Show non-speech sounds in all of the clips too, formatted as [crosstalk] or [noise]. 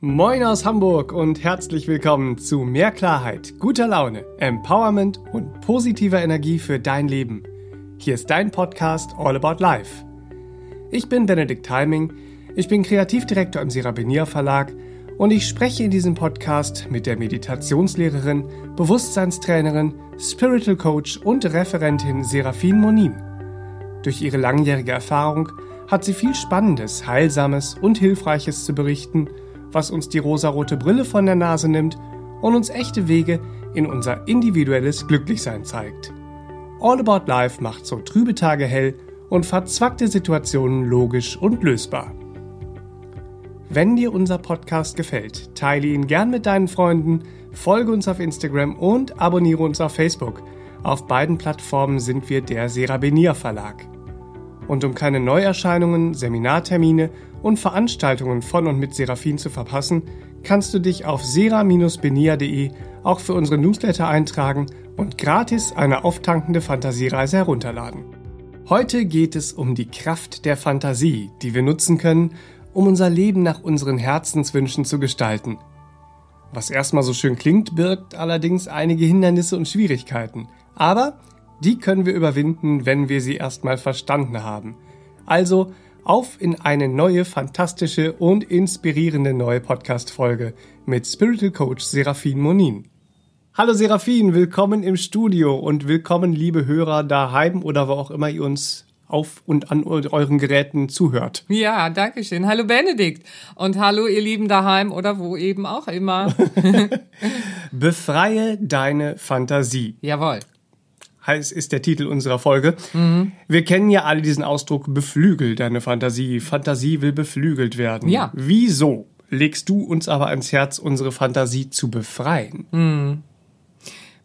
Moin aus Hamburg und herzlich willkommen zu Mehr Klarheit, guter Laune, Empowerment und positiver Energie für dein Leben. Hier ist dein Podcast All About Life. Ich bin Benedikt Heiming, ich bin Kreativdirektor im Serabinier Verlag und ich spreche in diesem Podcast mit der Meditationslehrerin, Bewusstseinstrainerin, Spiritual Coach und Referentin Serafin Monin. Durch ihre langjährige Erfahrung hat sie viel Spannendes, Heilsames und Hilfreiches zu berichten – was uns die rosarote Brille von der Nase nimmt und uns echte Wege in unser individuelles Glücklichsein zeigt. All About Life macht so trübe Tage hell und verzwackte Situationen logisch und lösbar. Wenn dir unser Podcast gefällt, teile ihn gern mit deinen Freunden, folge uns auf Instagram und abonniere uns auf Facebook. Auf beiden Plattformen sind wir der Serabinier Verlag. Und um keine Neuerscheinungen, Seminartermine und Veranstaltungen von und mit Seraphin zu verpassen, kannst du dich auf sera-benia.de auch für unsere Newsletter eintragen und gratis eine auftankende Fantasiereise herunterladen. Heute geht es um die Kraft der Fantasie, die wir nutzen können, um unser Leben nach unseren Herzenswünschen zu gestalten. Was erstmal so schön klingt, birgt allerdings einige Hindernisse und Schwierigkeiten. Aber die können wir überwinden, wenn wir sie erstmal verstanden haben. Also auf in eine neue, fantastische und inspirierende neue Podcast-Folge mit Spiritual Coach Serafin Monin. Hallo Serafin, willkommen im Studio und willkommen liebe Hörer daheim oder wo auch immer ihr uns auf und an euren Geräten zuhört. Ja, danke schön. Hallo Benedikt und hallo ihr Lieben daheim oder wo eben auch immer. [laughs] [laughs] Befreie deine Fantasie. Jawohl heißt, ist der Titel unserer Folge. Mhm. Wir kennen ja alle diesen Ausdruck, beflügel deine Fantasie. Fantasie will beflügelt werden. Ja. Wieso legst du uns aber ans Herz, unsere Fantasie zu befreien? Mhm.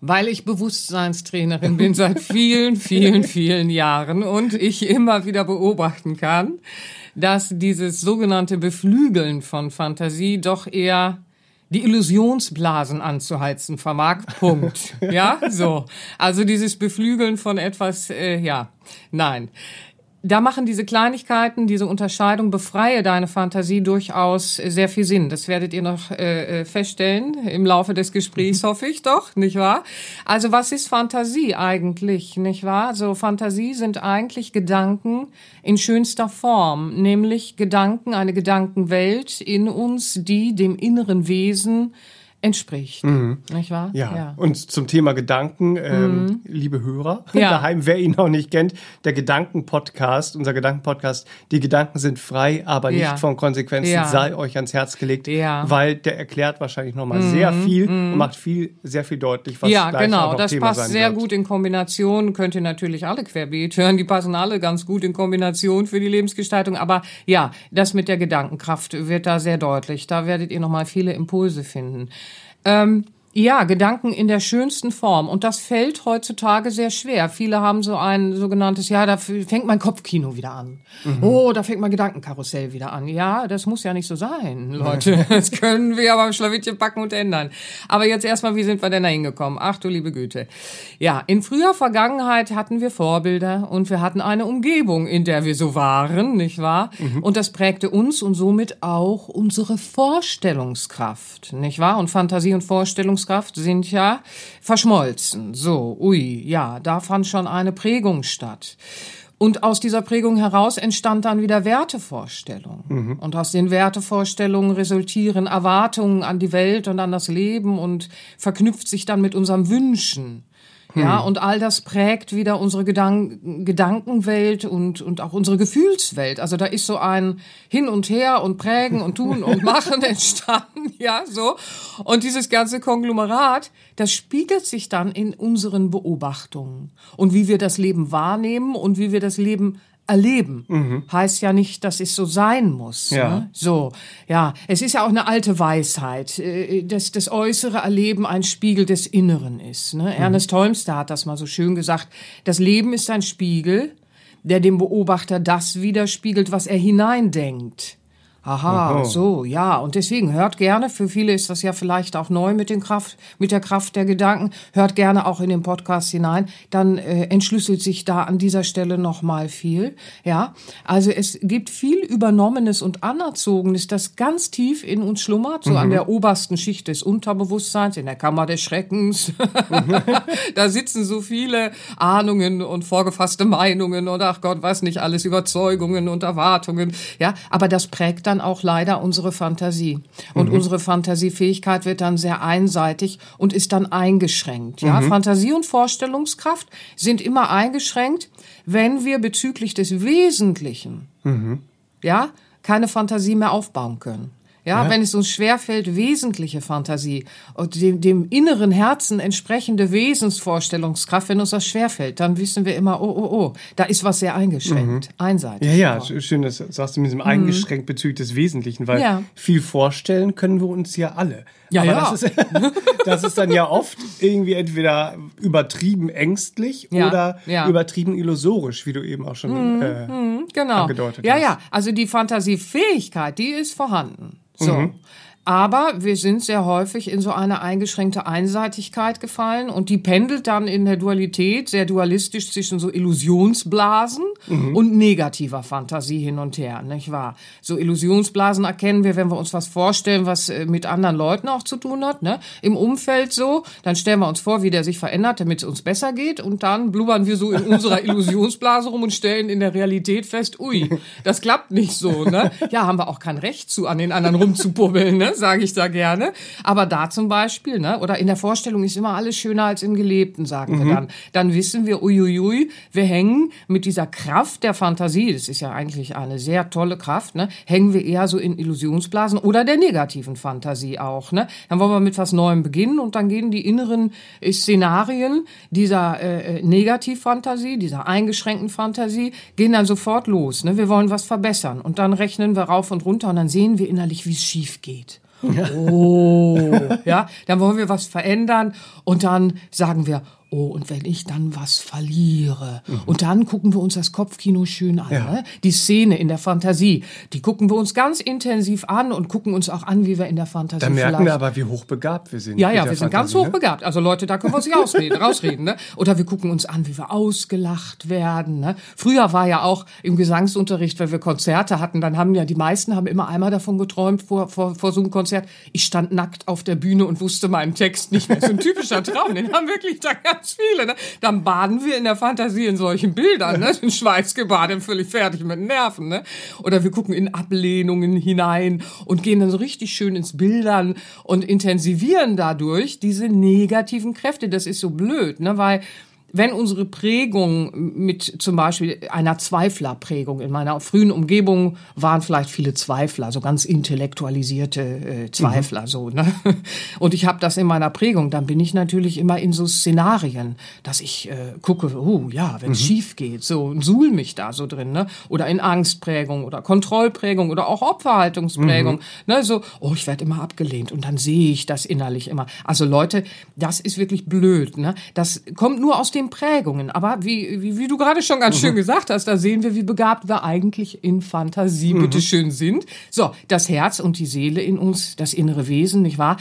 Weil ich Bewusstseinstrainerin bin seit [laughs] vielen, vielen, vielen Jahren und ich immer wieder beobachten kann, dass dieses sogenannte Beflügeln von Fantasie doch eher die Illusionsblasen anzuheizen vermag. Punkt. [laughs] ja, so. Also dieses Beflügeln von etwas, äh, ja, nein da machen diese Kleinigkeiten, diese Unterscheidung, befreie deine Fantasie durchaus sehr viel Sinn. Das werdet ihr noch äh, äh feststellen im Laufe des Gesprächs, hoffe ich doch, nicht wahr? Also was ist Fantasie eigentlich, nicht wahr? So Fantasie sind eigentlich Gedanken in schönster Form, nämlich Gedanken, eine Gedankenwelt in uns, die dem inneren Wesen entspricht. Mhm. Nicht wahr? Ja. ja. Und zum Thema Gedanken, ähm, mhm. liebe Hörer, ja. daheim, wer ihn noch nicht kennt, der Gedanken-Podcast, unser Gedanken-Podcast, die Gedanken sind frei, aber nicht ja. von Konsequenzen, sei euch ans Herz gelegt, weil der erklärt wahrscheinlich nochmal mhm. sehr viel und mhm. macht viel, sehr viel deutlich, was Ja, genau, das Thema passt sehr wird. gut in Kombination, könnt ihr natürlich alle querbeet hören, die passen alle ganz gut in Kombination für die Lebensgestaltung, aber ja, das mit der Gedankenkraft wird da sehr deutlich, da werdet ihr nochmal viele Impulse finden. Ähm, ja, Gedanken in der schönsten Form. Und das fällt heutzutage sehr schwer. Viele haben so ein sogenanntes, ja, da fängt mein Kopfkino wieder an. Mhm. Oh, da fängt mein Gedankenkarussell wieder an. Ja, das muss ja nicht so sein, [laughs] Leute. das können wir aber im Schlawittchen packen und ändern. Aber jetzt erstmal, wie sind wir denn da hingekommen? Ach du liebe Güte. Ja, in früher Vergangenheit hatten wir Vorbilder und wir hatten eine Umgebung, in der wir so waren, nicht wahr? Mhm. Und das prägte uns und somit auch unsere Vorstellungskraft, nicht wahr? Und Fantasie und Vorstellungskraft Vorstellungskraft sind ja verschmolzen. So, ui, ja, da fand schon eine Prägung statt. Und aus dieser Prägung heraus entstand dann wieder Wertevorstellung. Mhm. Und aus den Wertevorstellungen resultieren Erwartungen an die Welt und an das Leben und verknüpft sich dann mit unseren Wünschen. Ja, hm. und all das prägt wieder unsere Gedank Gedankenwelt und, und auch unsere Gefühlswelt. Also da ist so ein Hin und Her und Prägen und Tun und [laughs] Machen entstanden, [laughs] ja, so. Und dieses ganze Konglomerat, das spiegelt sich dann in unseren Beobachtungen und wie wir das Leben wahrnehmen und wie wir das Leben erleben. Mhm. Heißt ja nicht, dass es so sein muss. Ja. Ne? So, ja. Es ist ja auch eine alte Weisheit, äh, dass das äußere Erleben ein Spiegel des Inneren ist. Ne? Mhm. Ernest Holmster hat das mal so schön gesagt. Das Leben ist ein Spiegel, der dem Beobachter das widerspiegelt, was er hineindenkt. Aha, Oho. so, ja. Und deswegen hört gerne, für viele ist das ja vielleicht auch neu mit, den Kraft, mit der Kraft der Gedanken, hört gerne auch in den Podcast hinein. Dann äh, entschlüsselt sich da an dieser Stelle nochmal viel. Ja, also es gibt viel Übernommenes und Anerzogenes, das ganz tief in uns schlummert, so mhm. an der obersten Schicht des Unterbewusstseins, in der Kammer des Schreckens. [laughs] da sitzen so viele Ahnungen und vorgefasste Meinungen und ach Gott, weiß nicht alles, Überzeugungen und Erwartungen. Ja, aber das prägt dann dann auch leider unsere Fantasie. Und mhm. unsere Fantasiefähigkeit wird dann sehr einseitig und ist dann eingeschränkt. Ja, mhm. Fantasie und Vorstellungskraft sind immer eingeschränkt, wenn wir bezüglich des Wesentlichen, mhm. ja, keine Fantasie mehr aufbauen können. Ja, ja, wenn es uns schwerfällt, wesentliche Fantasie und dem, dem inneren Herzen entsprechende Wesensvorstellungskraft, wenn uns das schwerfällt, dann wissen wir immer, oh, oh, oh, da ist was sehr eingeschränkt, mhm. einseitig. Ja, ja, auch. schön, dass sagst du mit diesem mhm. eingeschränkt bezüglich des Wesentlichen, weil ja. viel vorstellen können wir uns ja alle. Ja, Aber ja. Das ist, [laughs] das ist dann ja oft irgendwie entweder übertrieben ängstlich ja, oder ja. übertrieben illusorisch, wie du eben auch schon mhm, äh, mhm, genau. angedeutet ja, hast. Ja, ja, also die Fantasiefähigkeit, die ist vorhanden. So. Mhm. Aber wir sind sehr häufig in so eine eingeschränkte Einseitigkeit gefallen und die pendelt dann in der Dualität sehr dualistisch zwischen so Illusionsblasen mhm. und negativer Fantasie hin und her, nicht wahr? So Illusionsblasen erkennen wir, wenn wir uns was vorstellen, was äh, mit anderen Leuten auch zu tun hat, ne? Im Umfeld so, dann stellen wir uns vor, wie der sich verändert, damit es uns besser geht und dann blubbern wir so in unserer [laughs] Illusionsblase rum und stellen in der Realität fest, ui, das klappt nicht so, ne? Ja, haben wir auch kein Recht zu, an den anderen rumzupubbeln, ne? Sage ich da gerne. Aber da zum Beispiel, ne, oder in der Vorstellung ist immer alles schöner als im Gelebten, sagen mhm. wir dann. Dann wissen wir, uiuiui, wir hängen mit dieser Kraft der Fantasie, das ist ja eigentlich eine sehr tolle Kraft, ne, hängen wir eher so in Illusionsblasen oder der negativen Fantasie auch, ne. Dann wollen wir mit was Neuem beginnen und dann gehen die inneren äh, Szenarien dieser äh, äh, Negativfantasie, dieser eingeschränkten Fantasie, gehen dann sofort los, ne. Wir wollen was verbessern und dann rechnen wir rauf und runter und dann sehen wir innerlich, wie es schief geht. Oh, ja, dann wollen wir was verändern und dann sagen wir, oh, und wenn ich dann was verliere. Mhm. Und dann gucken wir uns das Kopfkino schön an. Ja. Ne? Die Szene in der Fantasie, die gucken wir uns ganz intensiv an und gucken uns auch an, wie wir in der Fantasie Dann merken wir aber, wie hochbegabt wir sind. Ja, ja, wir Fantasie, sind ganz ne? hochbegabt. Also Leute, da können wir uns nicht ausreden, [laughs] rausreden. Ne? Oder wir gucken uns an, wie wir ausgelacht werden. Ne? Früher war ja auch im Gesangsunterricht, wenn wir Konzerte hatten, dann haben ja die meisten haben immer einmal davon geträumt vor, vor, vor so einem Konzert. Ich stand nackt auf der Bühne und wusste meinen Text nicht mehr. Ist ein typischer Traum. Den haben wirklich da ganz ganz viele. Ne? Dann baden wir in der Fantasie in solchen Bildern, ne? in Schweißgebadet, völlig fertig mit Nerven. Ne? Oder wir gucken in Ablehnungen hinein und gehen dann so richtig schön ins Bildern und intensivieren dadurch diese negativen Kräfte. Das ist so blöd, ne? weil wenn unsere Prägung mit zum Beispiel einer Zweiflerprägung in meiner frühen Umgebung waren vielleicht viele Zweifler, so ganz intellektualisierte äh, Zweifler, mhm. so ne. Und ich habe das in meiner Prägung, dann bin ich natürlich immer in so Szenarien, dass ich äh, gucke, oh ja, wenn es mhm. schief geht, so und suhl mich da so drin, ne? Oder in Angstprägung oder Kontrollprägung oder auch Opferhaltungsprägung, mhm. ne? So, oh, ich werde immer abgelehnt und dann sehe ich das innerlich immer. Also Leute, das ist wirklich blöd, ne? Das kommt nur aus dem den Prägungen. Aber wie, wie, wie du gerade schon ganz mhm. schön gesagt hast, da sehen wir, wie begabt wir eigentlich in Fantasie mhm. bitteschön sind. So, das Herz und die Seele in uns, das innere Wesen, nicht wahr?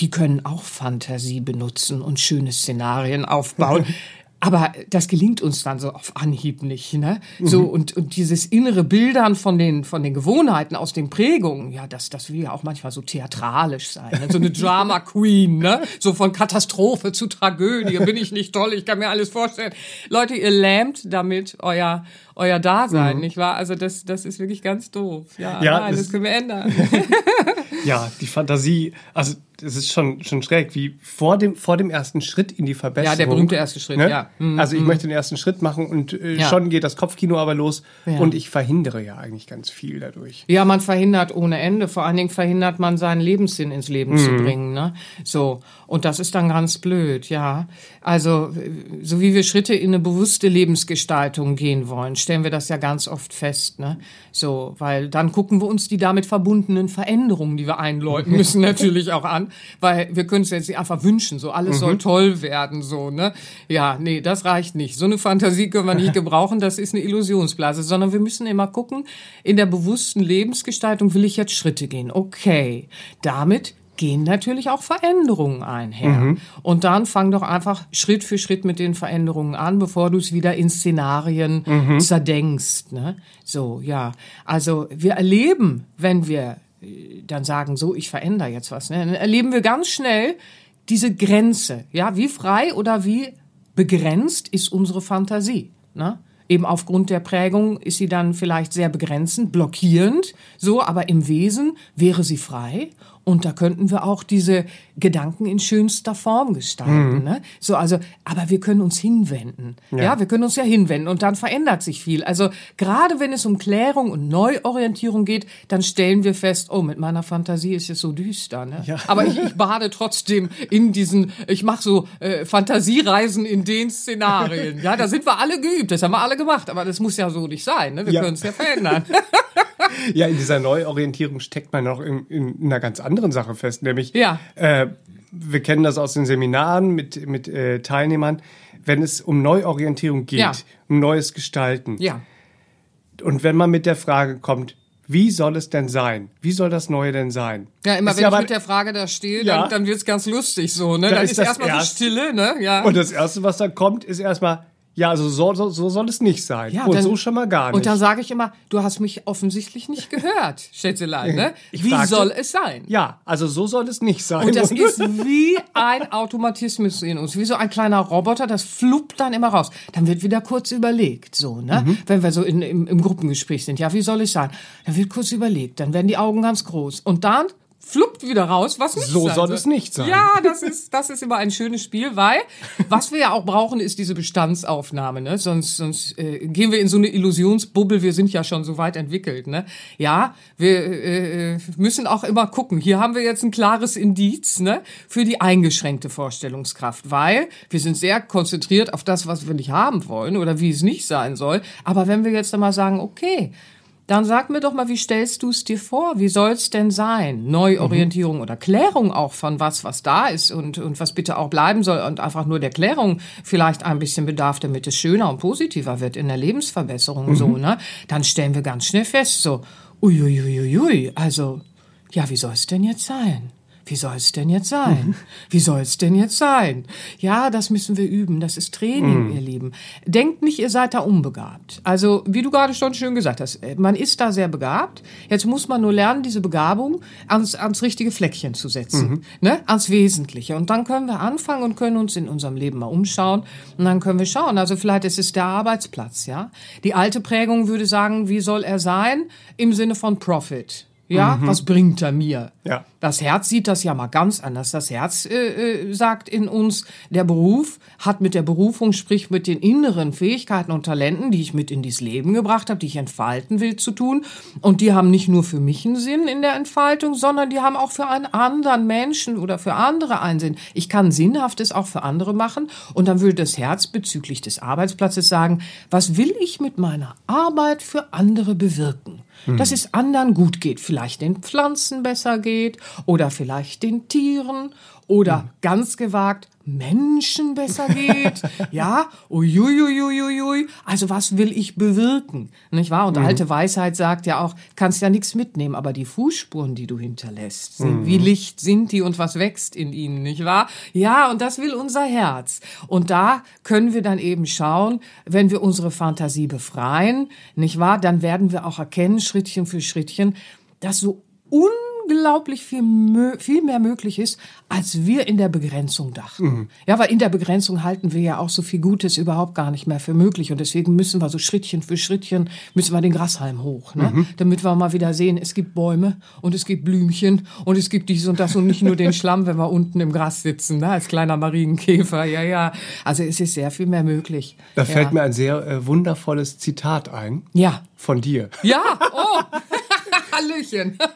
Die können auch Fantasie benutzen und schöne Szenarien aufbauen. [laughs] Aber das gelingt uns dann so auf Anhieb nicht, ne? So mhm. und, und dieses innere Bildern von den von den Gewohnheiten aus den Prägungen, ja, das das will ja auch manchmal so theatralisch sein, ne? so eine [laughs] Drama Queen, ne? So von Katastrophe zu Tragödie, bin ich nicht toll, ich kann mir alles vorstellen. Leute, ihr lähmt damit euer euer Dasein, mhm. nicht wahr? Also das das ist wirklich ganz doof. Ja, ja nein, das, das können wir ändern. [laughs] ja, die Fantasie, also es ist schon, schon schräg, wie vor dem, vor dem ersten Schritt in die Verbesserung. Ja, der berühmte erste Schritt, ne? ja. Mhm. Also ich mhm. möchte den ersten Schritt machen und äh, ja. schon geht das Kopfkino aber los ja. und ich verhindere ja eigentlich ganz viel dadurch. Ja, man verhindert ohne Ende. Vor allen Dingen verhindert man seinen Lebenssinn ins Leben mhm. zu bringen, ne? So. Und das ist dann ganz blöd, ja. Also, so wie wir Schritte in eine bewusste Lebensgestaltung gehen wollen, stellen wir das ja ganz oft fest, ne? So, weil dann gucken wir uns die damit verbundenen Veränderungen, die die wir einläuten [laughs] müssen, natürlich auch an, weil wir können es jetzt nicht einfach wünschen, so alles mhm. soll toll werden, so, ne? Ja, nee, das reicht nicht. So eine Fantasie können wir nicht [laughs] gebrauchen, das ist eine Illusionsblase, sondern wir müssen immer gucken, in der bewussten Lebensgestaltung will ich jetzt Schritte gehen. Okay, damit gehen natürlich auch Veränderungen einher. Mhm. Und dann fang doch einfach Schritt für Schritt mit den Veränderungen an, bevor du es wieder in Szenarien mhm. zerdenkst. Ne? So, ja. Also wir erleben, wenn wir dann sagen, so, ich verändere jetzt was, ne? dann erleben wir ganz schnell diese Grenze. Ja, wie frei oder wie begrenzt ist unsere Fantasie. Ne? Eben aufgrund der Prägung ist sie dann vielleicht sehr begrenzend, blockierend, so, aber im Wesen wäre sie frei und da könnten wir auch diese Gedanken in schönster Form gestalten. Mhm. Ne? So, also, aber wir können uns hinwenden. Ja. ja. wir können uns ja hinwenden und dann verändert sich viel. Also gerade wenn es um Klärung und Neuorientierung geht, dann stellen wir fest, oh, mit meiner Fantasie ist es so düster. Ne? Ja. Aber ich, ich [laughs] bade trotzdem in diesen, ich mache so äh, Fantasiereisen in den Szenarien. Ja, da sind wir alle geübt, das haben wir alle gemacht, aber das muss ja so nicht sein. Ne? Wir ja. können es ja verändern. [laughs] [laughs] ja, in dieser Neuorientierung steckt man noch in, in einer ganz anderen Sache fest, nämlich ja. Äh, wir kennen das aus den Seminaren mit, mit äh, Teilnehmern, wenn es um Neuorientierung geht, ja. um neues Gestalten. Ja. Und wenn man mit der Frage kommt, wie soll es denn sein? Wie soll das Neue denn sein? Ja, immer ist wenn ja ich mit der Frage da stehe, ja. dann, dann wird es ganz lustig so, ne? Da dann ist, ist erstmal erst, so Stille, ne? Ja. Und das Erste, was dann kommt, ist erstmal, ja, also so, so, so soll es nicht sein. Ja, und dann, so schon mal gar nicht. Und dann sage ich immer, du hast mich offensichtlich nicht gehört, Schätzelein. Ne? [laughs] Wie fragte, soll es sein? Ja, also so soll es nicht sein. Und das [laughs] ist wie ein Automatismus in uns, wie so ein kleiner Roboter, das fluppt dann immer raus. Dann wird wieder kurz überlegt, so, ne? Mhm. Wenn wir so in, im, im Gruppengespräch sind, ja, wie soll es sein? Dann wird kurz überlegt, dann werden die Augen ganz groß. Und dann fluppt wieder raus, was nicht So soll es nicht sein. Ja, das ist, das ist immer ein schönes Spiel, weil was wir ja auch brauchen, ist diese Bestandsaufnahme. Ne? Sonst, sonst äh, gehen wir in so eine Illusionsbubbel. Wir sind ja schon so weit entwickelt. Ne? Ja, wir äh, müssen auch immer gucken. Hier haben wir jetzt ein klares Indiz ne? für die eingeschränkte Vorstellungskraft, weil wir sind sehr konzentriert auf das, was wir nicht haben wollen oder wie es nicht sein soll. Aber wenn wir jetzt einmal sagen, okay, dann sag mir doch mal, wie stellst du es dir vor? Wie soll es denn sein? Neuorientierung mhm. oder Klärung auch von was, was da ist und, und was bitte auch bleiben soll und einfach nur der Klärung vielleicht ein bisschen bedarf, damit es schöner und positiver wird in der Lebensverbesserung, mhm. so, ne? Dann stellen wir ganz schnell fest, so, uiuiuiui, also, ja, wie soll es denn jetzt sein? Wie soll es denn jetzt sein? [laughs] Wie soll es denn jetzt sein? Ja, das müssen wir üben. Das ist Training, mm. ihr Lieben. Denkt nicht, ihr seid da unbegabt. Also, wie du gerade schon schön gesagt hast, äh, man ist da sehr begabt. Jetzt muss man nur lernen, diese Begabung ans, ans richtige Fleckchen zu setzen, mhm. ne? ans Wesentliche. Und dann können wir anfangen und können uns in unserem Leben mal umschauen. Und dann können wir schauen. Also, vielleicht ist es der Arbeitsplatz, ja. Die alte Prägung würde sagen, wie soll er sein? Im Sinne von Profit. Ja, mhm. was bringt er mir? Ja. Das Herz sieht das ja mal ganz anders. Das Herz äh, äh, sagt in uns, der Beruf hat mit der Berufung, sprich mit den inneren Fähigkeiten und Talenten, die ich mit in dieses Leben gebracht habe, die ich entfalten will, zu tun. Und die haben nicht nur für mich einen Sinn in der Entfaltung, sondern die haben auch für einen anderen Menschen oder für andere einen Sinn. Ich kann Sinnhaftes auch für andere machen. Und dann würde das Herz bezüglich des Arbeitsplatzes sagen, was will ich mit meiner Arbeit für andere bewirken? Mhm. Dass es anderen gut geht, vielleicht den Pflanzen besser geht oder vielleicht den Tieren oder mhm. ganz gewagt Menschen besser geht. ja, uiuiuiuiui. Also was will ich bewirken? Nicht wahr? Und mhm. alte Weisheit sagt ja auch, kannst ja nichts mitnehmen, aber die Fußspuren, die du hinterlässt, mhm. wie Licht sind die und was wächst in ihnen, nicht wahr? Ja, und das will unser Herz. Und da können wir dann eben schauen, wenn wir unsere Fantasie befreien, nicht wahr? Dann werden wir auch erkennen, Schrittchen für Schrittchen, dass so un unglaublich viel, viel mehr möglich ist, als wir in der Begrenzung dachten. Mhm. Ja, weil in der Begrenzung halten wir ja auch so viel Gutes überhaupt gar nicht mehr für möglich. Und deswegen müssen wir so Schrittchen für Schrittchen, müssen wir den Grashalm hoch, ne? Mhm. damit wir mal wieder sehen, es gibt Bäume und es gibt Blümchen und es gibt dies und das und nicht nur den Schlamm, wenn wir unten im Gras sitzen, ne? als kleiner Marienkäfer. Ja, ja. Also es ist sehr viel mehr möglich. Da ja. fällt mir ein sehr äh, wundervolles Zitat ein. Ja. Von dir. Ja, oh. [laughs] [laughs] Hallöchen. [laughs]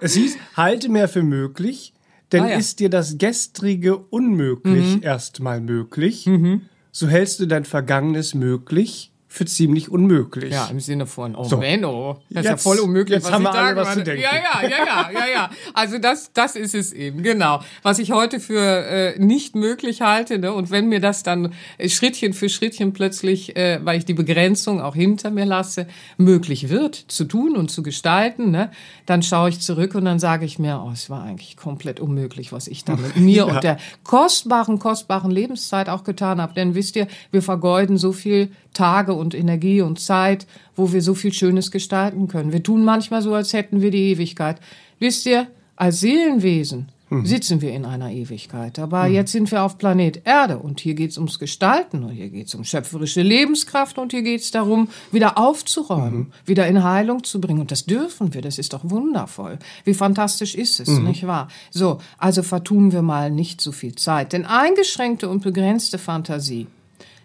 Es hieß, halte mehr für möglich, denn ah, ja. ist dir das Gestrige unmöglich mhm. erstmal möglich, mhm. so hältst du dein Vergangenes möglich für ziemlich unmöglich. Ja, im Sinne von, oh so. Menno, das jetzt, ist ja voll unmöglich, jetzt was haben wir alle was zu denken. Ja, ja, ja, ja, ja, ja. Also das, das ist es eben, genau. Was ich heute für äh, nicht möglich halte, ne? und wenn mir das dann äh, Schrittchen für Schrittchen plötzlich, äh, weil ich die Begrenzung auch hinter mir lasse, möglich wird zu tun und zu gestalten, ne? dann schaue ich zurück und dann sage ich mir, oh, es war eigentlich komplett unmöglich, was ich da mit [laughs] mir ja. und der kostbaren, kostbaren Lebenszeit auch getan habe. Denn wisst ihr, wir vergeuden so viel Tage und Energie und Zeit, wo wir so viel Schönes gestalten können. Wir tun manchmal so, als hätten wir die Ewigkeit. Wisst ihr, als Seelenwesen mhm. sitzen wir in einer Ewigkeit. Aber mhm. jetzt sind wir auf Planet Erde und hier geht's ums Gestalten und hier geht's um schöpferische Lebenskraft und hier geht's darum, wieder aufzuräumen, mhm. wieder in Heilung zu bringen. Und das dürfen wir, das ist doch wundervoll. Wie fantastisch ist es, mhm. nicht wahr? So, also vertun wir mal nicht so viel Zeit. Denn eingeschränkte und begrenzte Fantasie,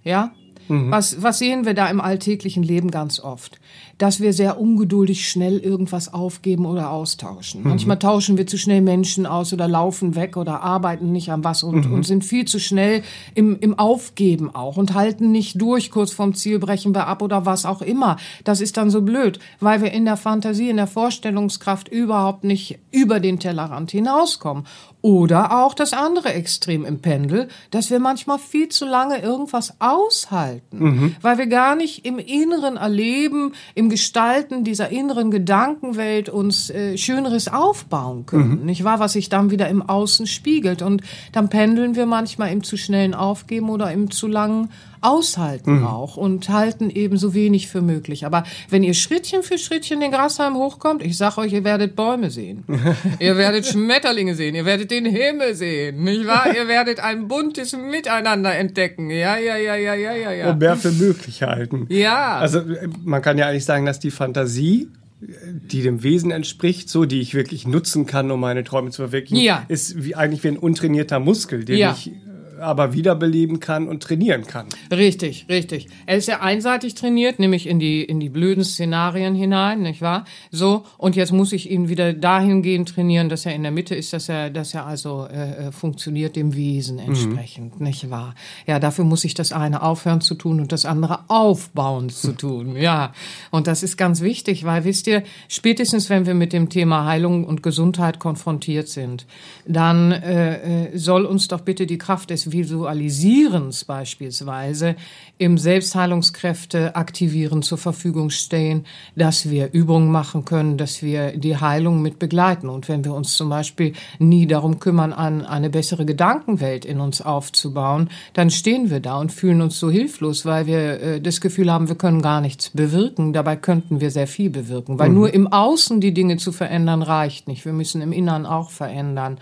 ja, Mhm. Was, was sehen wir da im alltäglichen Leben ganz oft? Dass wir sehr ungeduldig schnell irgendwas aufgeben oder austauschen. Mhm. Manchmal tauschen wir zu schnell Menschen aus oder laufen weg oder arbeiten nicht an was und, mhm. und sind viel zu schnell im, im Aufgeben auch und halten nicht durch. Kurz vorm Ziel brechen wir ab oder was auch immer. Das ist dann so blöd, weil wir in der Fantasie, in der Vorstellungskraft überhaupt nicht über den Tellerrand hinauskommen. Oder auch das andere Extrem im Pendel, dass wir manchmal viel zu lange irgendwas aushalten, mhm. weil wir gar nicht im Inneren erleben, im Gestalten dieser inneren Gedankenwelt uns äh, Schöneres aufbauen können, mhm. nicht wahr? Was sich dann wieder im Außen spiegelt. Und dann pendeln wir manchmal im zu schnellen Aufgeben oder im zu langen aushalten mhm. auch und halten eben so wenig für möglich. Aber wenn ihr Schrittchen für Schrittchen den Grashalm hochkommt, ich sag euch, ihr werdet Bäume sehen. [laughs] ihr werdet Schmetterlinge sehen, ihr werdet den Himmel sehen, nicht wahr? ihr werdet ein buntes Miteinander entdecken. Ja, ja, ja, ja, ja, ja, ja. Und mehr für möglich halten. Ja. Also man kann ja eigentlich sagen, dass die Fantasie die dem Wesen entspricht, so die ich wirklich nutzen kann, um meine Träume zu verwirklichen, ja. ist wie eigentlich wie ein untrainierter Muskel, den ja. ich aber wiederbeleben kann und trainieren kann. Richtig, richtig. Er ist ja einseitig trainiert, nämlich in die, in die blöden Szenarien hinein, nicht wahr? So, und jetzt muss ich ihn wieder dahingehend trainieren, dass er in der Mitte ist, dass er, dass er also äh, äh funktioniert dem Wesen mhm. entsprechend, mhm. nicht wahr? Ja, dafür muss ich das eine aufhören zu tun und das andere aufbauen zu [laughs] tun, ja. Und das ist ganz wichtig, weil wisst ihr, spätestens wenn wir mit dem Thema Heilung und Gesundheit konfrontiert sind, dann äh, äh soll uns doch bitte die Kraft des Visualisierens beispielsweise im Selbstheilungskräfte aktivieren zur Verfügung stehen, dass wir Übungen machen können, dass wir die Heilung mit begleiten. Und wenn wir uns zum Beispiel nie darum kümmern, an eine bessere Gedankenwelt in uns aufzubauen, dann stehen wir da und fühlen uns so hilflos, weil wir äh, das Gefühl haben, wir können gar nichts bewirken. Dabei könnten wir sehr viel bewirken, weil mhm. nur im Außen die Dinge zu verändern reicht nicht. Wir müssen im Innern auch verändern.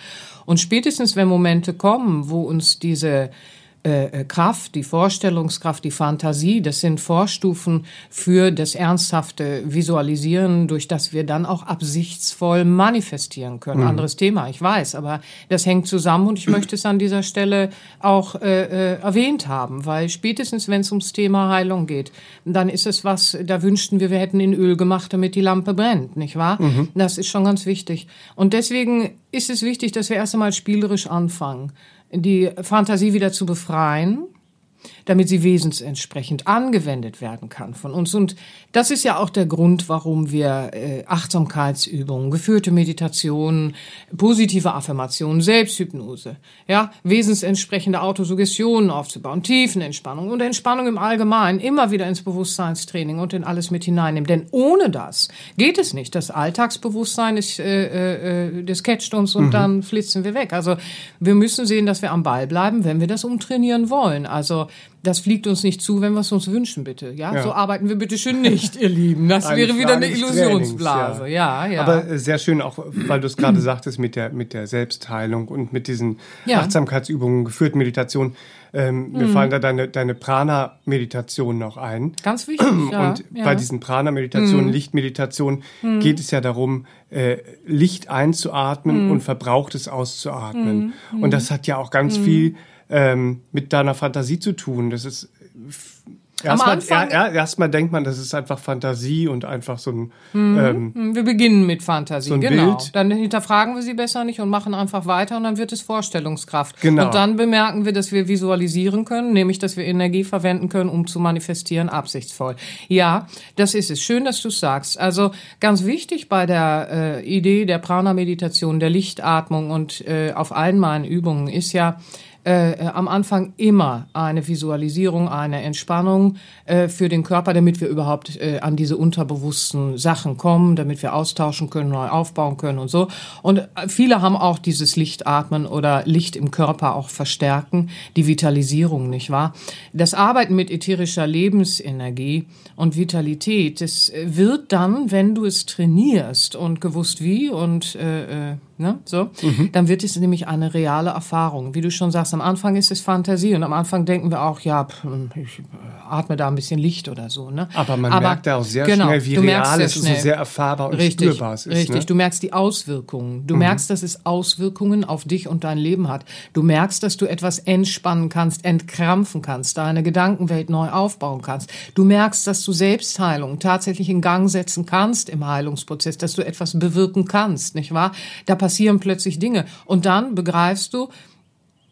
Und spätestens, wenn Momente kommen, wo uns diese äh, äh, Kraft, die Vorstellungskraft, die Fantasie, das sind Vorstufen für das ernsthafte Visualisieren, durch das wir dann auch absichtsvoll manifestieren können. Mhm. Anderes Thema, ich weiß, aber das hängt zusammen und ich [clears throat] möchte es an dieser Stelle auch äh, äh, erwähnt haben, weil spätestens, wenn es ums Thema Heilung geht, dann ist es was, da wünschten wir, wir hätten in Öl gemacht, damit die Lampe brennt, nicht wahr? Mhm. Das ist schon ganz wichtig. Und deswegen ist es wichtig, dass wir erst einmal spielerisch anfangen die Fantasie wieder zu befreien damit sie wesensentsprechend angewendet werden kann von uns. Und das ist ja auch der Grund, warum wir äh, Achtsamkeitsübungen, geführte Meditationen, positive Affirmationen, Selbsthypnose, ja, wesensentsprechende Autosuggestionen aufzubauen, Tiefenentspannung und Entspannung im Allgemeinen immer wieder ins Bewusstseinstraining und in alles mit hineinnehmen. Denn ohne das geht es nicht. Das Alltagsbewusstsein ist, äh, äh, das catcht uns und mhm. dann flitzen wir weg. Also wir müssen sehen, dass wir am Ball bleiben, wenn wir das umtrainieren wollen. Also das fliegt uns nicht zu, wenn wir es uns wünschen, bitte. Ja? ja? so arbeiten wir bitte schön nicht, ihr Lieben. Das eine wäre wieder eine Illusionsblase. Ja. ja, ja. Aber äh, sehr schön auch, weil du es gerade [clears throat] sagtest mit der mit der Selbstheilung und mit diesen ja. Achtsamkeitsübungen, geführten Meditation. Ähm, Mir mhm. fallen da deine, deine Prana-Meditationen noch ein. Ganz wichtig. [clears throat] Ja, und bei diesen Prana-Meditationen, mhm. Lichtmeditationen, mhm. geht es ja darum, äh, Licht einzuatmen mhm. und Verbrauchtes auszuatmen. Mhm. Und das hat ja auch ganz viel ähm, mit deiner Fantasie zu tun. Das ist Erstmal er, erst denkt man, das ist einfach Fantasie und einfach so ein. Mhm. Ähm, wir beginnen mit Fantasie, so genau. Bild. Dann hinterfragen wir sie besser nicht und machen einfach weiter und dann wird es Vorstellungskraft. Genau. Und dann bemerken wir, dass wir visualisieren können, nämlich dass wir Energie verwenden können, um zu manifestieren, absichtsvoll. Ja, das ist es. Schön, dass du sagst. Also ganz wichtig bei der äh, Idee der Prana-Meditation, der Lichtatmung und äh, auf allen meinen Übungen ist ja, äh, äh, am Anfang immer eine Visualisierung, eine Entspannung äh, für den Körper, damit wir überhaupt äh, an diese unterbewussten Sachen kommen, damit wir austauschen können, neu aufbauen können und so. Und äh, viele haben auch dieses Lichtatmen oder Licht im Körper auch verstärken, die Vitalisierung, nicht wahr? Das Arbeiten mit ätherischer Lebensenergie und Vitalität, das wird dann, wenn du es trainierst und gewusst wie und äh, äh ne, so, mhm. dann wird es nämlich eine reale Erfahrung. Wie du schon sagst, am Anfang ist es Fantasie und am Anfang denken wir auch, ja, ich äh, atme da ein bisschen Licht oder so, ne? Aber man Aber, merkt da auch sehr genau, schnell, wie real es ist und sehr erfahrbar und richtig, spürbar es ist. Richtig, ne? du merkst die Auswirkungen. Du mhm. merkst, dass es Auswirkungen auf dich und dein Leben hat. Du merkst, dass du etwas entspannen kannst, entkrampfen kannst, deine Gedankenwelt neu aufbauen kannst. Du merkst, dass du Selbstheilung tatsächlich in Gang setzen kannst im Heilungsprozess, dass du etwas bewirken kannst, nicht wahr? Da passieren plötzlich Dinge. Und dann begreifst du,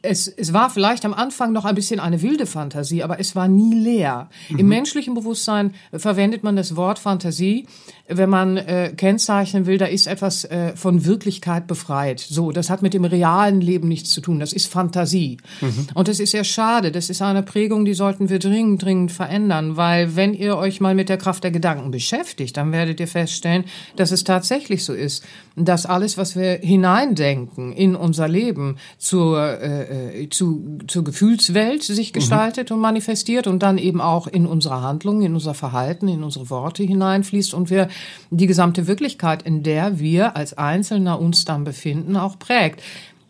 es, es war vielleicht am Anfang noch ein bisschen eine wilde Fantasie, aber es war nie leer. Mhm. Im menschlichen Bewusstsein verwendet man das Wort Fantasie, wenn man äh, kennzeichnen will, da ist etwas äh, von Wirklichkeit befreit. So, das hat mit dem realen Leben nichts zu tun. Das ist Fantasie. Mhm. Und das ist sehr schade. Das ist eine Prägung, die sollten wir dringend, dringend verändern, weil wenn ihr euch mal mit der Kraft der Gedanken beschäftigt, dann werdet ihr feststellen, dass es tatsächlich so ist, dass alles, was wir hineindenken in unser Leben zur äh, äh, zu, zur Gefühlswelt sich gestaltet mhm. und manifestiert und dann eben auch in unsere Handlungen, in unser Verhalten, in unsere Worte hineinfließt und wir die gesamte Wirklichkeit, in der wir als Einzelner uns dann befinden, auch prägt.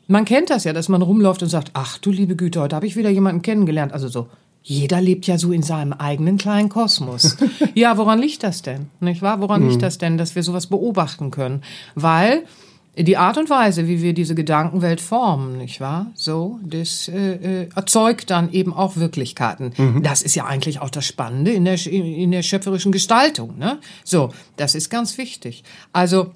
Man kennt das ja, dass man rumläuft und sagt, ach du liebe Güte, heute habe ich wieder jemanden kennengelernt. Also so, jeder lebt ja so in seinem eigenen kleinen Kosmos. [laughs] ja, woran liegt das denn? Nicht wahr? Woran mhm. liegt das denn, dass wir sowas beobachten können? Weil die Art und Weise, wie wir diese Gedankenwelt formen, nicht wahr? So, das äh, äh, erzeugt dann eben auch Wirklichkeiten. Mhm. Das ist ja eigentlich auch das Spannende in der, in der schöpferischen Gestaltung. Ne? So, das ist ganz wichtig. Also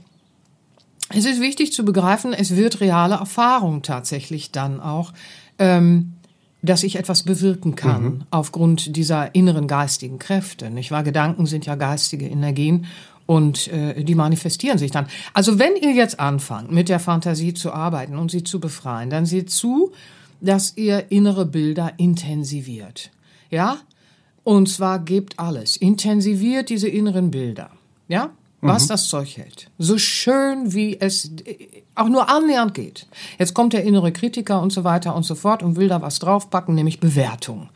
es ist wichtig zu begreifen, es wird reale Erfahrung tatsächlich dann auch. Ähm, dass ich etwas bewirken kann mhm. aufgrund dieser inneren geistigen Kräfte. Nicht wahr? Gedanken sind ja geistige Energien und äh, die manifestieren sich dann. Also wenn ihr jetzt anfangt, mit der Fantasie zu arbeiten und sie zu befreien, dann seht zu, dass ihr innere Bilder intensiviert. Ja? Und zwar gebt alles. Intensiviert diese inneren Bilder. Ja? Was mhm. das Zeug hält. So schön, wie es äh, auch nur annähernd geht. Jetzt kommt der innere Kritiker und so weiter und so fort und will da was draufpacken, nämlich Bewertung.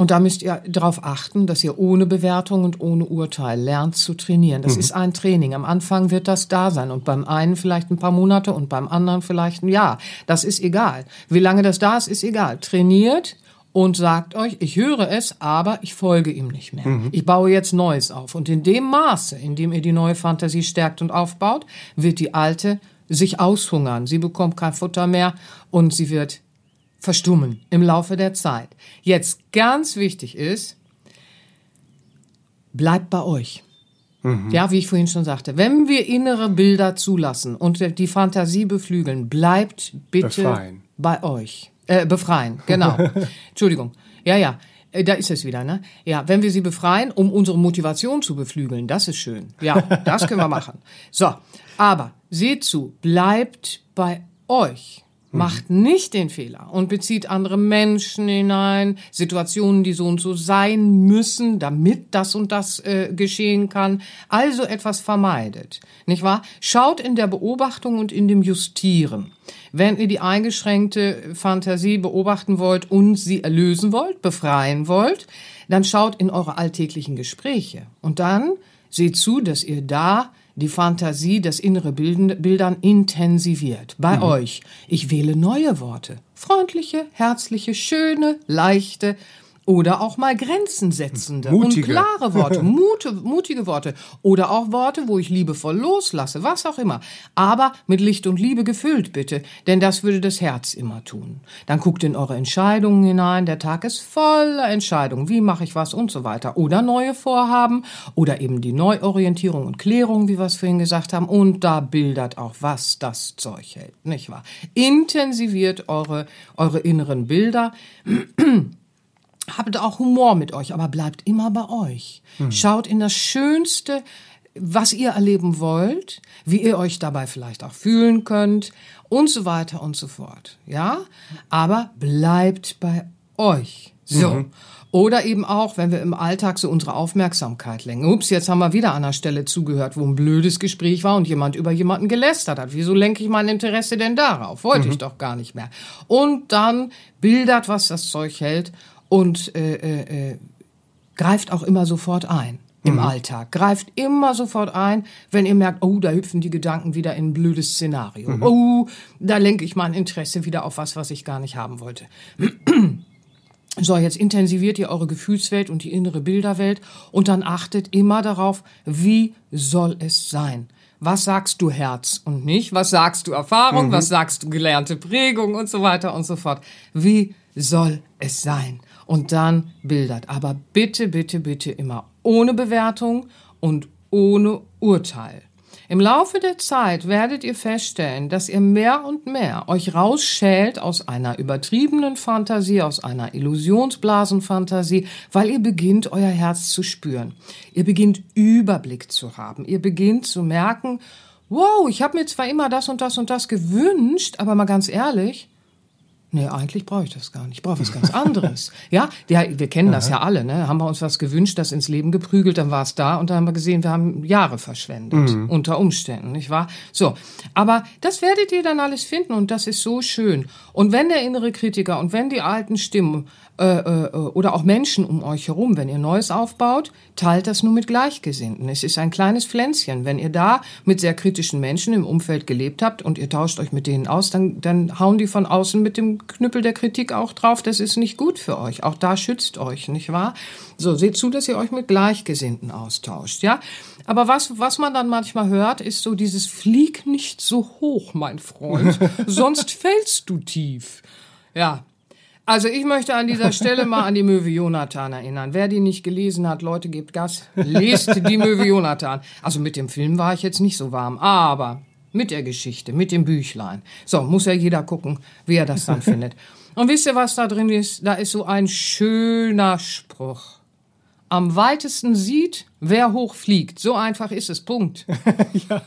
Und da müsst ihr darauf achten, dass ihr ohne Bewertung und ohne Urteil lernt zu trainieren. Das mhm. ist ein Training. Am Anfang wird das da sein und beim einen vielleicht ein paar Monate und beim anderen vielleicht ein Jahr. Das ist egal. Wie lange das da ist, ist egal. Trainiert und sagt euch, ich höre es, aber ich folge ihm nicht mehr. Mhm. Ich baue jetzt Neues auf. Und in dem Maße, in dem ihr die neue Fantasie stärkt und aufbaut, wird die alte sich aushungern. Sie bekommt kein Futter mehr und sie wird verstummen im Laufe der Zeit. Jetzt ganz wichtig ist, bleibt bei euch. Mhm. Ja, wie ich vorhin schon sagte, wenn wir innere Bilder zulassen und die Fantasie beflügeln, bleibt bitte befreien. bei euch. Äh, befreien, genau. [laughs] Entschuldigung. Ja, ja. Äh, da ist es wieder, ne? Ja, wenn wir sie befreien, um unsere Motivation zu beflügeln, das ist schön. Ja, das können wir machen. So, aber seht zu, bleibt bei euch. Macht nicht den Fehler und bezieht andere Menschen hinein, Situationen, die so und so sein müssen, damit das und das äh, geschehen kann. Also etwas vermeidet, nicht wahr? Schaut in der Beobachtung und in dem Justieren. Wenn ihr die eingeschränkte Fantasie beobachten wollt und sie erlösen wollt, befreien wollt, dann schaut in eure alltäglichen Gespräche und dann seht zu, dass ihr da die Fantasie, das innere Bilden, Bildern intensiviert. Bei mhm. euch. Ich wähle neue Worte. Freundliche, herzliche, schöne, leichte oder auch mal Grenzen setzende mutige. und klare Worte, [laughs] mute, mutige Worte oder auch Worte, wo ich liebevoll loslasse, was auch immer. Aber mit Licht und Liebe gefüllt, bitte, denn das würde das Herz immer tun. Dann guckt in eure Entscheidungen hinein. Der Tag ist voller Entscheidungen. Wie mache ich was und so weiter. Oder neue Vorhaben oder eben die Neuorientierung und Klärung, wie wir es vorhin gesagt haben. Und da bildert auch, was das Zeug hält, nicht wahr? Intensiviert eure, eure inneren Bilder. [clears throat] habt auch Humor mit euch, aber bleibt immer bei euch. Mhm. Schaut in das Schönste, was ihr erleben wollt, wie ihr euch dabei vielleicht auch fühlen könnt und so weiter und so fort. Ja, aber bleibt bei euch. So. Mhm. Oder eben auch, wenn wir im Alltag so unsere Aufmerksamkeit lenken. Ups, jetzt haben wir wieder an einer Stelle zugehört, wo ein blödes Gespräch war und jemand über jemanden gelästert hat. Wieso lenke ich mein Interesse denn darauf? Wollte mhm. ich doch gar nicht mehr. Und dann bildert, was das Zeug hält und äh, äh, äh, greift auch immer sofort ein im mhm. Alltag. Greift immer sofort ein, wenn ihr merkt, oh, da hüpfen die Gedanken wieder in ein blödes Szenario. Mhm. Oh, da lenke ich mein Interesse wieder auf was, was ich gar nicht haben wollte. [clears throat] So, jetzt intensiviert ihr eure Gefühlswelt und die innere Bilderwelt und dann achtet immer darauf, wie soll es sein? Was sagst du Herz und nicht? Was sagst du Erfahrung? Mhm. Was sagst du gelernte Prägung und so weiter und so fort? Wie soll es sein? Und dann bildert. Aber bitte, bitte, bitte immer ohne Bewertung und ohne Urteil. Im Laufe der Zeit werdet ihr feststellen, dass ihr mehr und mehr euch rausschält aus einer übertriebenen Fantasie, aus einer Illusionsblasenfantasie, weil ihr beginnt, euer Herz zu spüren. Ihr beginnt Überblick zu haben. Ihr beginnt zu merken, wow, ich habe mir zwar immer das und das und das gewünscht, aber mal ganz ehrlich, Nee, eigentlich brauche ich das gar nicht. Ich brauche was ganz anderes. [laughs] ja, ja, wir kennen das ja alle. Ne? Haben wir uns was gewünscht, das ins Leben geprügelt, dann war es da und dann haben wir gesehen, wir haben Jahre verschwendet mhm. unter Umständen, nicht wahr? So, aber das werdet ihr dann alles finden und das ist so schön. Und wenn der innere Kritiker und wenn die alten Stimmen oder auch Menschen um euch herum, wenn ihr Neues aufbaut, teilt das nur mit Gleichgesinnten. Es ist ein kleines Pflänzchen. Wenn ihr da mit sehr kritischen Menschen im Umfeld gelebt habt und ihr tauscht euch mit denen aus, dann, dann hauen die von außen mit dem Knüppel der Kritik auch drauf. Das ist nicht gut für euch. Auch da schützt euch, nicht wahr? So, seht zu, dass ihr euch mit Gleichgesinnten austauscht, ja? Aber was, was man dann manchmal hört, ist so dieses Flieg nicht so hoch, mein Freund, [laughs] sonst fällst du tief. Ja, also ich möchte an dieser Stelle mal an die Möwe Jonathan erinnern. Wer die nicht gelesen hat, Leute, gebt Gas, lest die Möwe Jonathan. Also mit dem Film war ich jetzt nicht so warm, aber mit der Geschichte, mit dem Büchlein. So, muss ja jeder gucken, wie er das dann findet. Und wisst ihr, was da drin ist? Da ist so ein schöner Spruch. Am weitesten sieht, wer hoch fliegt. So einfach ist es. Punkt. [laughs] ja.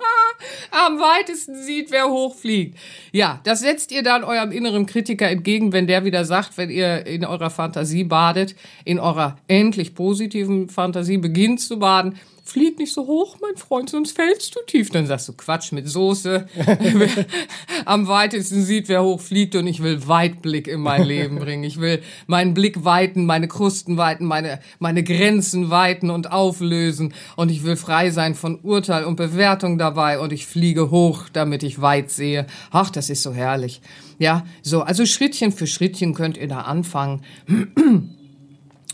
[laughs] am weitesten sieht, wer hochfliegt. Ja, das setzt ihr dann eurem inneren Kritiker entgegen, wenn der wieder sagt, wenn ihr in eurer Fantasie badet, in eurer endlich positiven Fantasie beginnt zu baden, flieg nicht so hoch, mein Freund, sonst fällst du tief. Dann sagst du Quatsch mit Soße. [laughs] [laughs] Am weitesten sieht, wer hoch fliegt und ich will Weitblick in mein Leben [laughs] bringen. Ich will meinen Blick weiten, meine Krusten weiten, meine, meine Grenzen weiten und auflösen und ich will frei sein von Urteil und Bewertung dabei und ich fliege hoch, damit ich weit sehe. Ach, das ist so herrlich. Ja, so, also Schrittchen für Schrittchen könnt ihr da anfangen. [clears throat]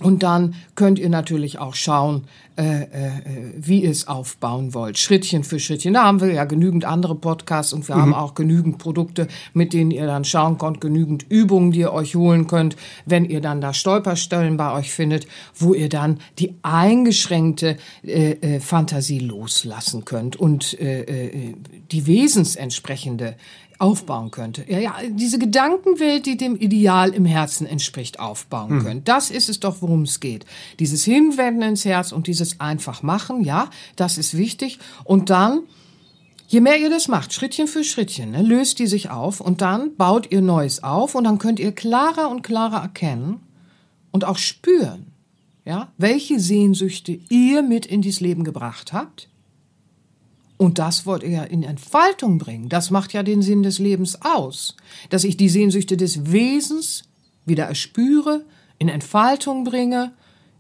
Und dann könnt ihr natürlich auch schauen, äh, äh, wie ihr es aufbauen wollt, Schrittchen für Schrittchen. Da haben wir ja genügend andere Podcasts und wir mhm. haben auch genügend Produkte, mit denen ihr dann schauen könnt, genügend Übungen, die ihr euch holen könnt, wenn ihr dann da Stolperstellen bei euch findet, wo ihr dann die eingeschränkte äh, äh, Fantasie loslassen könnt und äh, äh, die wesensentsprechende aufbauen könnte. Ja, ja, diese Gedankenwelt, die dem Ideal im Herzen entspricht, aufbauen mhm. könnt. Das ist es doch, worum es geht. Dieses Hinwenden ins Herz und dieses einfach machen, ja, das ist wichtig. Und dann, je mehr ihr das macht, Schrittchen für Schrittchen, ne, löst die sich auf und dann baut ihr Neues auf und dann könnt ihr klarer und klarer erkennen und auch spüren, ja, welche Sehnsüchte ihr mit in dieses Leben gebracht habt und das wollt ihr ja in Entfaltung bringen. Das macht ja den Sinn des Lebens aus. Dass ich die Sehnsüchte des Wesens wieder erspüre, in Entfaltung bringe.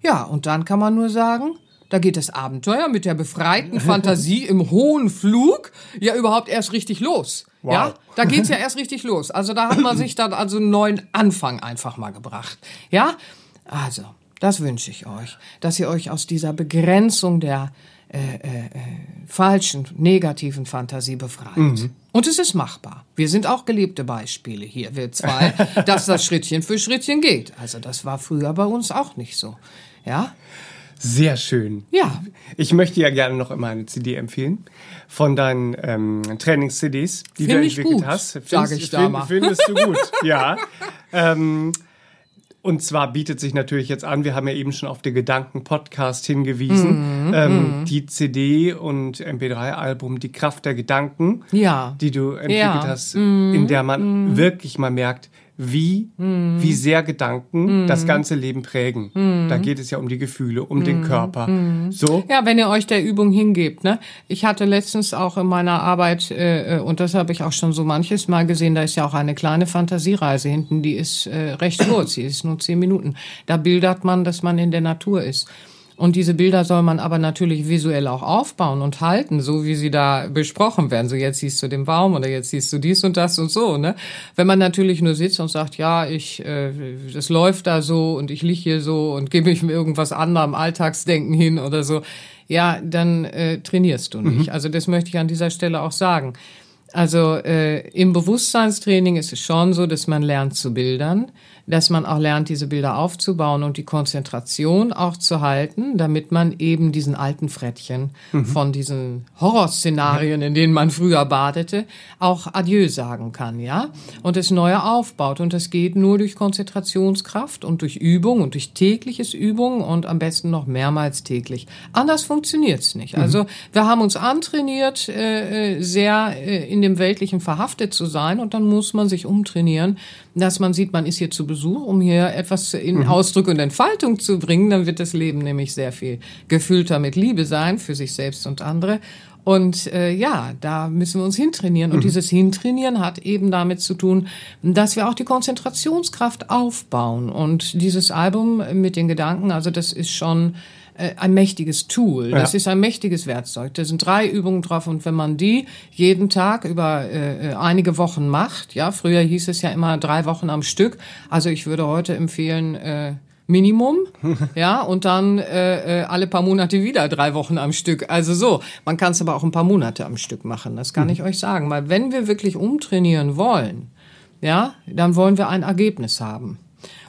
Ja, und dann kann man nur sagen, da geht das Abenteuer mit der befreiten [laughs] Fantasie im hohen Flug ja überhaupt erst richtig los. Wow. Ja, da geht's ja erst richtig los. Also da hat man sich dann also einen neuen Anfang einfach mal gebracht. Ja, Also, das wünsche ich euch, dass ihr euch aus dieser Begrenzung der äh, äh, äh, falschen, negativen Fantasie befreit. Mhm. Und es ist machbar. Wir sind auch gelebte Beispiele hier, wir zwei, [laughs] dass das Schrittchen für Schrittchen geht. Also das war früher bei uns auch nicht so. Ja? Sehr schön. Ja. Ich möchte ja gerne noch immer eine CD empfehlen von deinen ähm, Trainings-CDs, die Find du entwickelt gut, hast. Sage ich da mal. Findest du gut, [laughs] ja. Ähm, und zwar bietet sich natürlich jetzt an, wir haben ja eben schon auf den Gedanken-Podcast hingewiesen, ähm, mm. die CD und MP3-Album Die Kraft der Gedanken, ja. die du entwickelt ja. hast, mm, in der man mm. wirklich mal merkt, wie, mm. wie sehr Gedanken mm. das ganze Leben prägen. Mm. Da geht es ja um die Gefühle, um den Körper. So. Ja, wenn ihr euch der Übung hingebt. Ne? Ich hatte letztens auch in meiner Arbeit, äh, äh, und das habe ich auch schon so manches Mal gesehen, da ist ja auch eine kleine Fantasiereise hinten, die ist äh, recht kurz, die ist nur zehn Minuten. Da bildert man, dass man in der Natur ist. Und diese Bilder soll man aber natürlich visuell auch aufbauen und halten, so wie sie da besprochen werden. So jetzt siehst du den Baum oder jetzt siehst du dies und das und so. Ne? Wenn man natürlich nur sitzt und sagt, ja, ich, äh, das läuft da so und ich liege hier so und gebe mich mir irgendwas anderem Alltagsdenken hin oder so, ja, dann äh, trainierst du nicht. Mhm. Also das möchte ich an dieser Stelle auch sagen. Also äh, im Bewusstseinstraining ist es schon so, dass man lernt zu bildern dass man auch lernt, diese Bilder aufzubauen und die Konzentration auch zu halten, damit man eben diesen alten Frettchen mhm. von diesen Horrorszenarien, in denen man früher badete, auch Adieu sagen kann, ja? Und das Neue aufbaut. Und das geht nur durch Konzentrationskraft und durch Übung und durch tägliches Übung und am besten noch mehrmals täglich. Anders funktioniert's nicht. Mhm. Also wir haben uns antrainiert, äh, äh, sehr äh, in dem Weltlichen verhaftet zu sein und dann muss man sich umtrainieren, dass man sieht, man ist hier zu Besuch, um hier etwas in mhm. Ausdruck und Entfaltung zu bringen, dann wird das Leben nämlich sehr viel gefüllter mit Liebe sein für sich selbst und andere. Und äh, ja, da müssen wir uns hintrainieren. Und mhm. dieses Hintrainieren hat eben damit zu tun, dass wir auch die Konzentrationskraft aufbauen. Und dieses Album mit den Gedanken, also das ist schon äh, ein mächtiges Tool. Das ja. ist ein mächtiges Werkzeug. Da sind drei Übungen drauf und wenn man die jeden Tag über äh, äh, einige Wochen macht, ja, früher hieß es ja immer drei Wochen am Stück. Also ich würde heute empfehlen, äh, Minimum, [laughs] ja, und dann äh, äh, alle paar Monate wieder drei Wochen am Stück. Also so, man kann es aber auch ein paar Monate am Stück machen, das kann mhm. ich euch sagen. Weil wenn wir wirklich umtrainieren wollen, ja, dann wollen wir ein Ergebnis haben.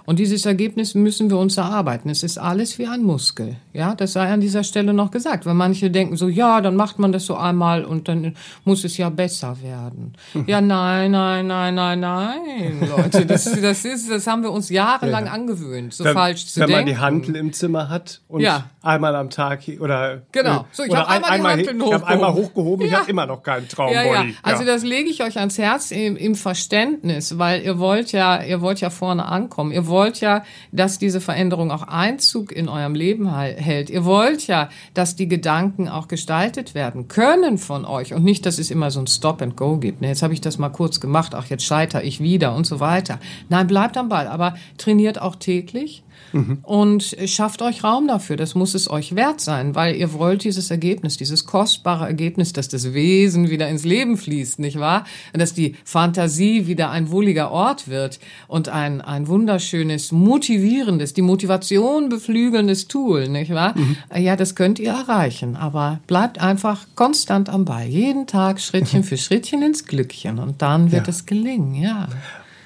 Und dieses Ergebnis müssen wir uns erarbeiten. Es ist alles wie ein Muskel. Ja, das sei an dieser Stelle noch gesagt. Weil manche denken so, ja, dann macht man das so einmal und dann muss es ja besser werden. Ja, nein, nein, nein, nein, nein, Leute. Das, das ist, das haben wir uns jahrelang ja. angewöhnt, so wenn, falsch zu wenn denken. Wenn man die Hantel im Zimmer hat und ja. einmal am Tag oder genau. So, ich habe einmal, einmal, die ich hab einmal hochgehoben. Ja. Ich habe immer noch keinen Traumbody. Ja, ja. Also das lege ich euch ans Herz im, im Verständnis, weil ihr wollt ja, ihr wollt ja vorne ankommen. Ihr wollt wollt ja, dass diese Veränderung auch Einzug in eurem Leben hält. Ihr wollt ja, dass die Gedanken auch gestaltet werden können von euch und nicht, dass es immer so ein Stop and Go gibt. Ne, jetzt habe ich das mal kurz gemacht, ach jetzt scheitere ich wieder und so weiter. Nein, bleibt am Ball, aber trainiert auch täglich Mhm. Und schafft euch Raum dafür. Das muss es euch wert sein, weil ihr wollt dieses Ergebnis, dieses kostbare Ergebnis, dass das Wesen wieder ins Leben fließt, nicht wahr? Dass die Fantasie wieder ein wohliger Ort wird und ein, ein wunderschönes, motivierendes, die Motivation beflügelndes Tool, nicht wahr? Mhm. Ja, das könnt ihr erreichen, aber bleibt einfach konstant am Ball. Jeden Tag Schrittchen für Schrittchen ins Glückchen und dann wird ja. es gelingen, ja.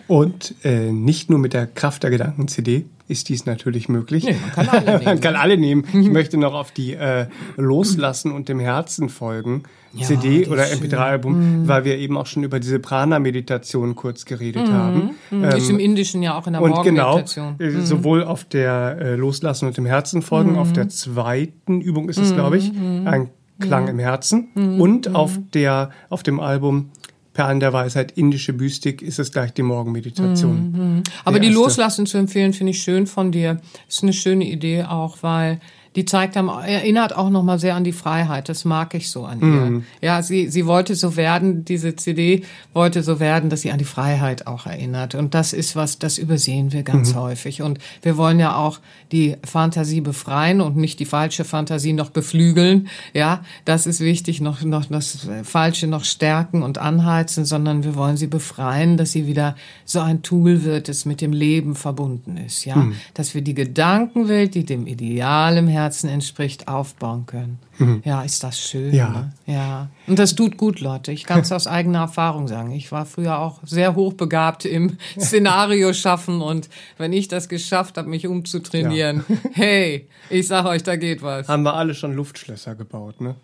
Und äh, nicht nur mit der Kraft der Gedanken-CD ist dies natürlich möglich. Nee, man kann alle [laughs] nehmen. man kann alle nehmen. Ich möchte noch auf die äh, Loslassen und dem Herzen folgen. Ja, CD oder MP3-Album, mhm. weil wir eben auch schon über diese Prana-Meditation kurz geredet mhm. haben. Mhm. Ähm, ist im Indischen ja auch in der und genau, Morgenmeditation. Genau, sowohl auf der äh, Loslassen und dem Herzen folgen, auf der zweiten Übung ist es, glaube ich, ein Klang im Herzen und auf der auf dem Album Perlen der Weisheit, indische Mystik, ist es gleich die Morgenmeditation. Mhm. Aber die Loslassen zu empfehlen, finde ich schön von dir. Ist eine schöne Idee auch, weil die zeigt haben, erinnert auch noch mal sehr an die Freiheit. Das mag ich so an ihr. Ja, sie, sie wollte so werden, diese CD wollte so werden, dass sie an die Freiheit auch erinnert. Und das ist was, das übersehen wir ganz häufig. Und wir wollen ja auch die Fantasie befreien und nicht die falsche Fantasie noch beflügeln. Ja, das ist wichtig, noch, noch das Falsche noch stärken und anheizen, sondern wir wollen sie befreien, dass sie wieder so ein Tool wird, das mit dem Leben verbunden ist. Ja, dass wir die Gedankenwelt, die dem Ideal im Herzen entspricht, aufbauen können. Mhm. Ja, ist das schön. Ja. Ne? ja. Und das tut gut, Leute. Ich kann es [laughs] aus eigener Erfahrung sagen. Ich war früher auch sehr hochbegabt im Szenario schaffen und wenn ich das geschafft habe, mich umzutrainieren, ja. [laughs] hey, ich sag euch, da geht was. Haben wir alle schon Luftschlösser gebaut, ne?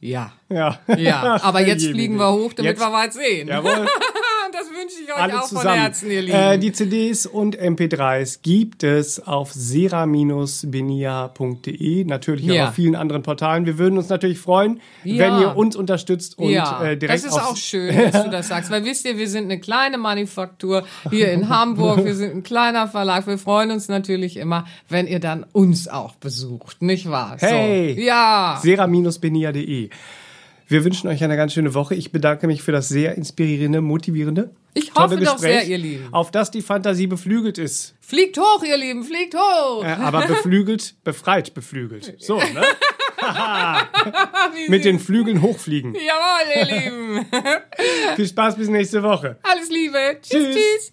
Ja. Ja. Ja. [laughs] Aber jetzt fliegen wir hoch, damit Jetzt- wir weit sehen. Jawohl. Wünsche ich euch Alle auch zusammen. von Herzen, ihr Lieben. Äh, die CDs und MP3s gibt es auf sera-benia.de, natürlich auch Ja. auf vielen anderen Portalen. Wir würden uns natürlich freuen, Ja. wenn ihr uns unterstützt und ja, äh, direkt das ist auch schön, dass du das sagst, weil wisst ihr, wir sind eine kleine Manufaktur hier in Hamburg, wir sind ein kleiner Verlag, wir freuen uns natürlich immer, wenn ihr dann uns auch besucht, nicht wahr? Hey! So. Ja! sera-benia.de. Wir wünschen euch eine ganz schöne Woche. Ich bedanke mich für das sehr inspirierende, motivierende, Ich tolle hoffe doch Gespräch, sehr, ihr Lieben. auf das die Fantasie beflügelt ist. Fliegt hoch, ihr Lieben, fliegt hoch! Äh, aber beflügelt, befreit, beflügelt. So, ne? [laughs] [laughs] Mit den Flügeln hochfliegen. Jawohl, ihr Lieben! Viel Spaß bis nächste Woche. Alles Liebe! Tschüss, Tschüss. tschüss!